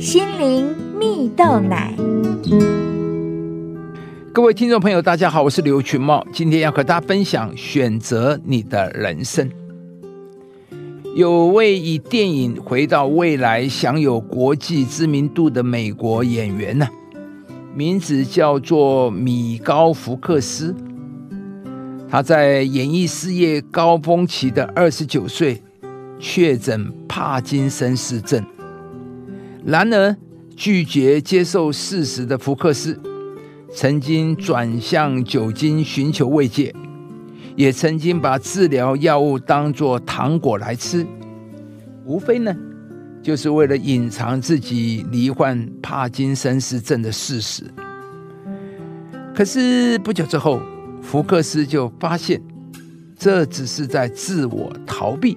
心灵蜜豆奶。各位听众朋友，大家好，我是刘群茂，今天要和大家分享选择你的人生。有位以电影《回到未来》享有国际知名度的美国演员呢，名字叫做米高福克斯。他在演艺事业高峰期的二十九岁，确诊帕金森氏症。然而，拒绝接受事实的福克斯，曾经转向酒精寻求慰藉，也曾经把治疗药物当作糖果来吃，无非呢，就是为了隐藏自己罹患帕金森氏症的事实。可是不久之后，福克斯就发现，这只是在自我逃避。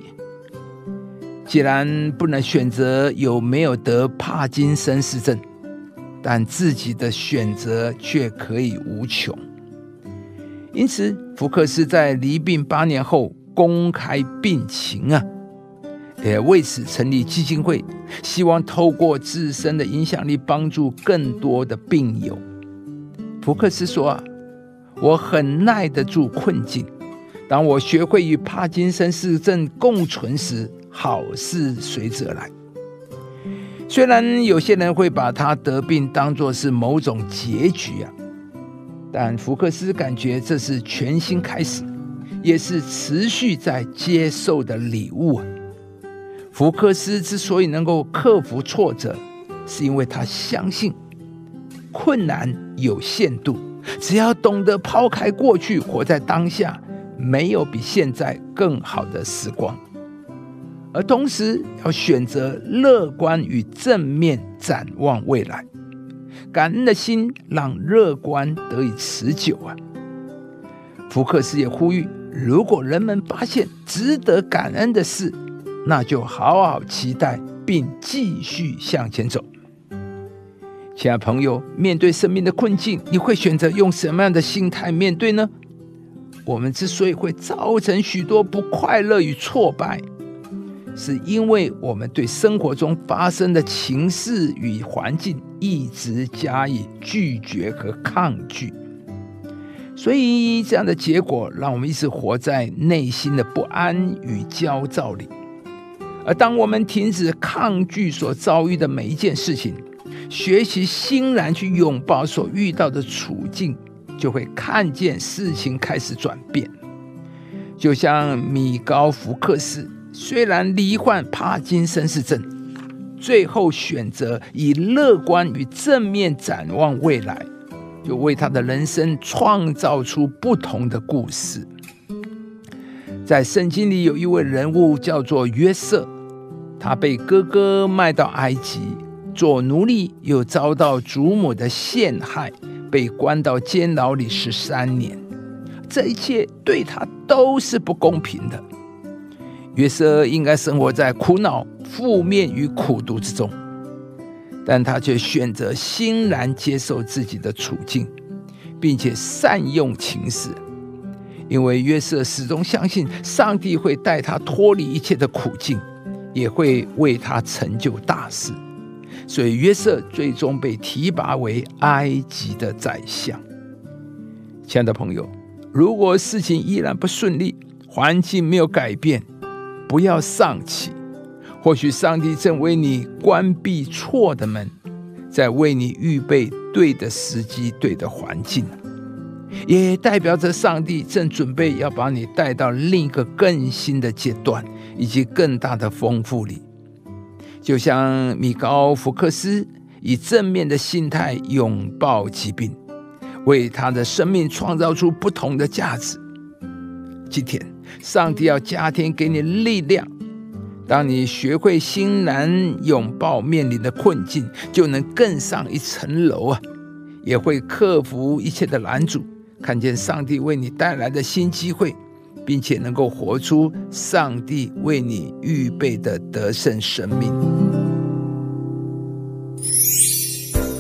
既然不能选择有没有得帕金森氏症，但自己的选择却可以无穷。因此，福克斯在离病八年后公开病情啊，也为此成立基金会，希望透过自身的影响力帮助更多的病友。福克斯说啊。我很耐得住困境。当我学会与帕金森氏症共存时，好事随之而来。虽然有些人会把他得病当作是某种结局啊，但福克斯感觉这是全新开始，也是持续在接受的礼物啊。福克斯之所以能够克服挫折，是因为他相信困难有限度。只要懂得抛开过去，活在当下，没有比现在更好的时光。而同时要选择乐观与正面展望未来，感恩的心让乐观得以持久啊！福克斯也呼吁，如果人们发现值得感恩的事，那就好好期待，并继续向前走。亲爱朋友，面对生命的困境，你会选择用什么样的心态面对呢？我们之所以会造成许多不快乐与挫败，是因为我们对生活中发生的情势与环境一直加以拒绝和抗拒，所以这样的结果让我们一直活在内心的不安与焦躁里。而当我们停止抗拒所遭遇的每一件事情，学习欣然去拥抱所遇到的处境，就会看见事情开始转变。就像米高福克斯，虽然罹患帕金森氏症，最后选择以乐观与正面展望未来，就为他的人生创造出不同的故事。在圣经里有一位人物叫做约瑟，他被哥哥卖到埃及。做奴隶又遭到祖母的陷害，被关到监牢里十三年，这一切对他都是不公平的。约瑟应该生活在苦恼、负面与苦毒之中，但他却选择欣然接受自己的处境，并且善用情势，因为约瑟始终相信上帝会带他脱离一切的苦境，也会为他成就大事。所以约瑟最终被提拔为埃及的宰相。亲爱的朋友，如果事情依然不顺利，环境没有改变，不要丧气。或许上帝正为你关闭错的门，在为你预备对的时机、对的环境，也代表着上帝正准备要把你带到另一个更新的阶段，以及更大的丰富里。就像米高福克斯以正面的心态拥抱疾病，为他的生命创造出不同的价值。今天，上帝要加添给你力量，当你学会欣然拥抱面临的困境，就能更上一层楼啊！也会克服一切的拦阻，看见上帝为你带来的新机会。并且能够活出上帝为你预备的得胜生命。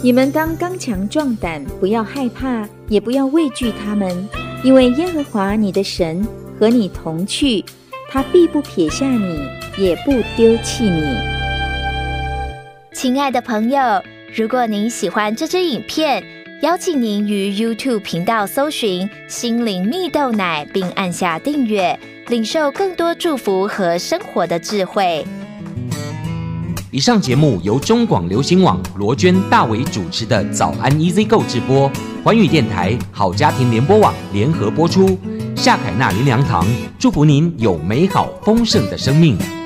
你们当刚强壮胆，不要害怕，也不要畏惧他们，因为耶和华你的神和你同去，他必不撇下你，也不丢弃你。亲爱的朋友，如果您喜欢这支影片，邀请您于 YouTube 频道搜寻“心灵蜜豆奶”，并按下订阅，领受更多祝福和生活的智慧。以上节目由中广流行网罗娟、大伟主持的《早安 Easy 购》直播，环宇电台好家庭联播网联合播出。夏凯纳林良堂祝福您有美好丰盛的生命。